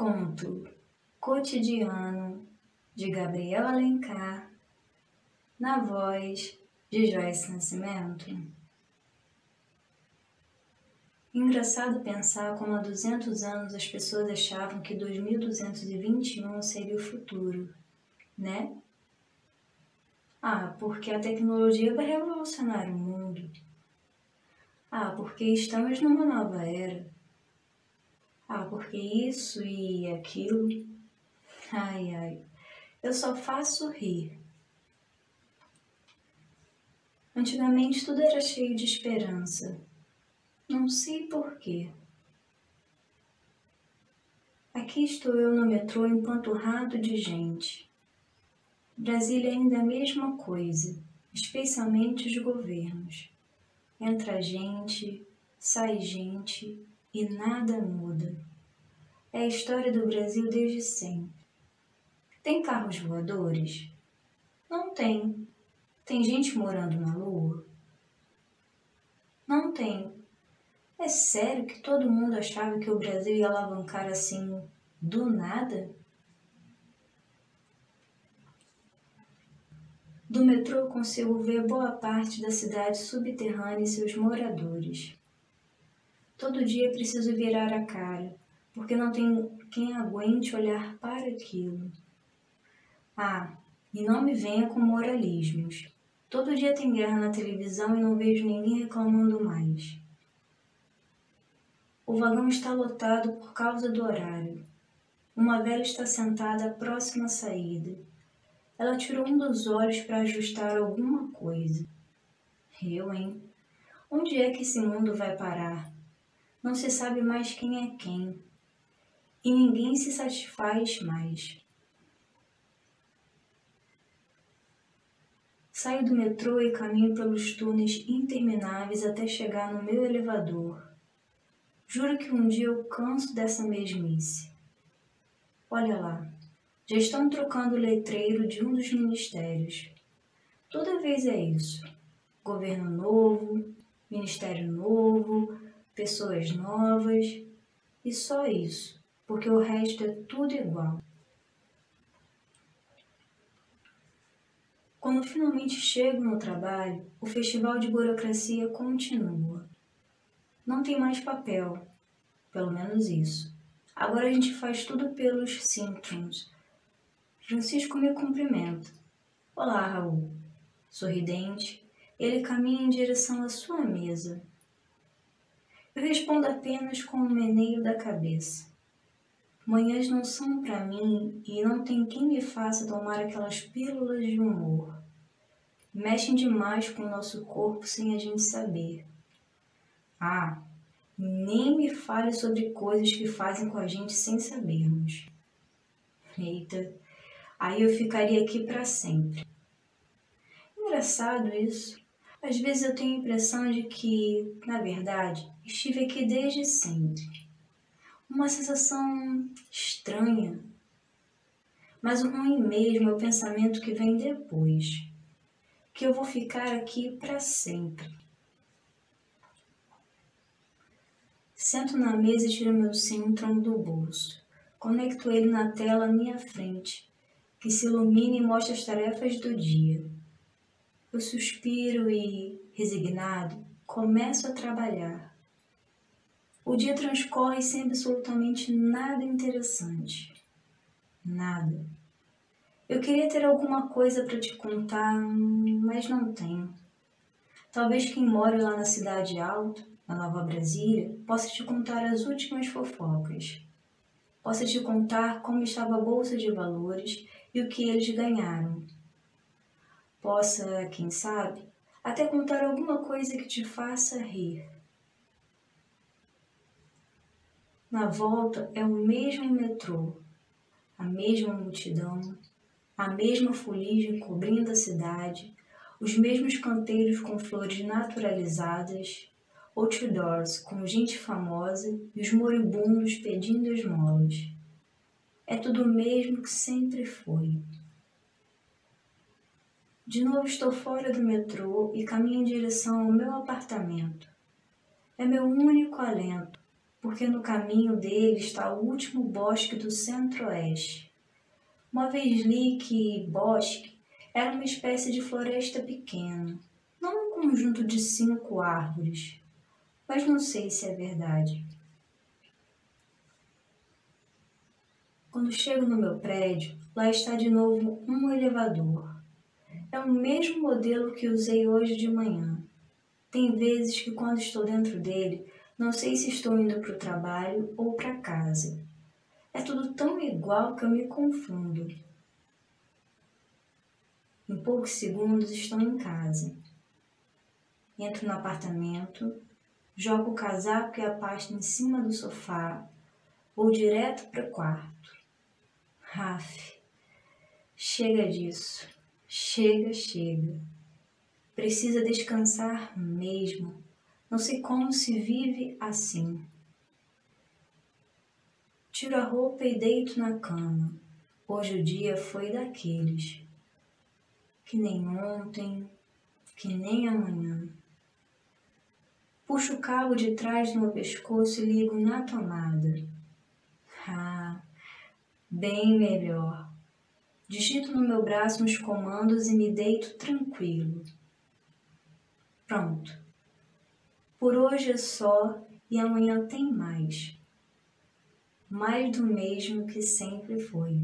Conto Cotidiano de Gabriel Alencar, na voz de Joyce Nascimento. Engraçado pensar como há 200 anos as pessoas achavam que 2221 seria o futuro, né? Ah, porque a tecnologia vai revolucionar o mundo. Ah, porque estamos numa nova era. Ah, porque isso e aquilo. Ai, ai, eu só faço rir. Antigamente tudo era cheio de esperança. Não sei porquê. Aqui estou eu no metrô empanturrado de gente. Brasília ainda é a mesma coisa, especialmente os governos. Entra gente, sai gente e nada muda. É a história do Brasil desde sempre. Tem carros voadores? Não tem. Tem gente morando na Lua? Não tem. É sério que todo mundo achava que o Brasil ia alavancar assim do nada? Do metrô consigo ver boa parte da cidade subterrânea e seus moradores. Todo dia preciso virar a cara, porque não tem quem aguente olhar para aquilo. Ah, e não me venha com moralismos. Todo dia tem guerra na televisão e não vejo ninguém reclamando mais. O vagão está lotado por causa do horário. Uma velha está sentada à próxima saída. Ela tirou um dos olhos para ajustar alguma coisa. Eu, hein? Onde é que esse mundo vai parar? Não se sabe mais quem é quem. E ninguém se satisfaz mais. Saio do metrô e caminho pelos túneis intermináveis até chegar no meu elevador. Juro que um dia eu canso dessa mesmice. Olha lá, já estão trocando o letreiro de um dos ministérios. Toda vez é isso. Governo novo, ministério novo, pessoas novas e só isso, porque o resto é tudo igual. Quando finalmente chego no trabalho, o festival de burocracia continua. Não tem mais papel, pelo menos isso. Agora a gente faz tudo pelos síntons. Francisco me cumprimenta. Olá, Raul. Sorridente, ele caminha em direção à sua mesa. Respondo apenas com um meneio da cabeça. Manhãs não são para mim e não tem quem me faça tomar aquelas pílulas de humor. Mexem demais com o nosso corpo sem a gente saber. Ah, nem me fale sobre coisas que fazem com a gente sem sabermos. Eita, aí eu ficaria aqui para sempre. Engraçado isso. Às vezes eu tenho a impressão de que, na verdade, estive aqui desde sempre uma sensação estranha. Mas o ruim mesmo é o pensamento que vem depois, que eu vou ficar aqui para sempre. Sento na mesa e tiro meu Sintron do bolso. Conecto ele na tela à minha frente, que se ilumina e mostra as tarefas do dia. Eu suspiro e, resignado, começo a trabalhar. O dia transcorre sem absolutamente nada interessante. Nada. Eu queria ter alguma coisa para te contar, mas não tenho. Talvez quem mora lá na cidade alta, na Nova Brasília, possa te contar as últimas fofocas. Possa te contar como estava a bolsa de valores e o que eles ganharam. Possa, quem sabe, até contar alguma coisa que te faça rir. Na volta é o mesmo metrô, a mesma multidão, a mesma fuligem cobrindo a cidade, os mesmos canteiros com flores naturalizadas, outdoors com gente famosa e os moribundos pedindo esmolas. É tudo o mesmo que sempre foi. De novo estou fora do metrô e caminho em direção ao meu apartamento. É meu único alento porque no caminho dele está o último bosque do centro-oeste. Uma vez li que bosque era uma espécie de floresta pequena, não um conjunto de cinco árvores, mas não sei se é verdade. Quando chego no meu prédio, lá está de novo um elevador. É o mesmo modelo que usei hoje de manhã. Tem vezes que quando estou dentro dele, não sei se estou indo para o trabalho ou para casa. É tudo tão igual que eu me confundo. Em poucos segundos estou em casa. Entro no apartamento, jogo o casaco e a pasta em cima do sofá ou direto para o quarto. Raf, chega disso. Chega, chega. Precisa descansar mesmo. Não sei como se vive assim. Tiro a roupa e deito na cama. Hoje o dia foi daqueles. Que nem ontem, que nem amanhã. Puxo o cabo de trás do meu pescoço e ligo na tomada. Ah, bem melhor. Digito no meu braço uns comandos e me deito tranquilo. Pronto. Por hoje é só e amanhã tem mais. Mais do mesmo que sempre foi.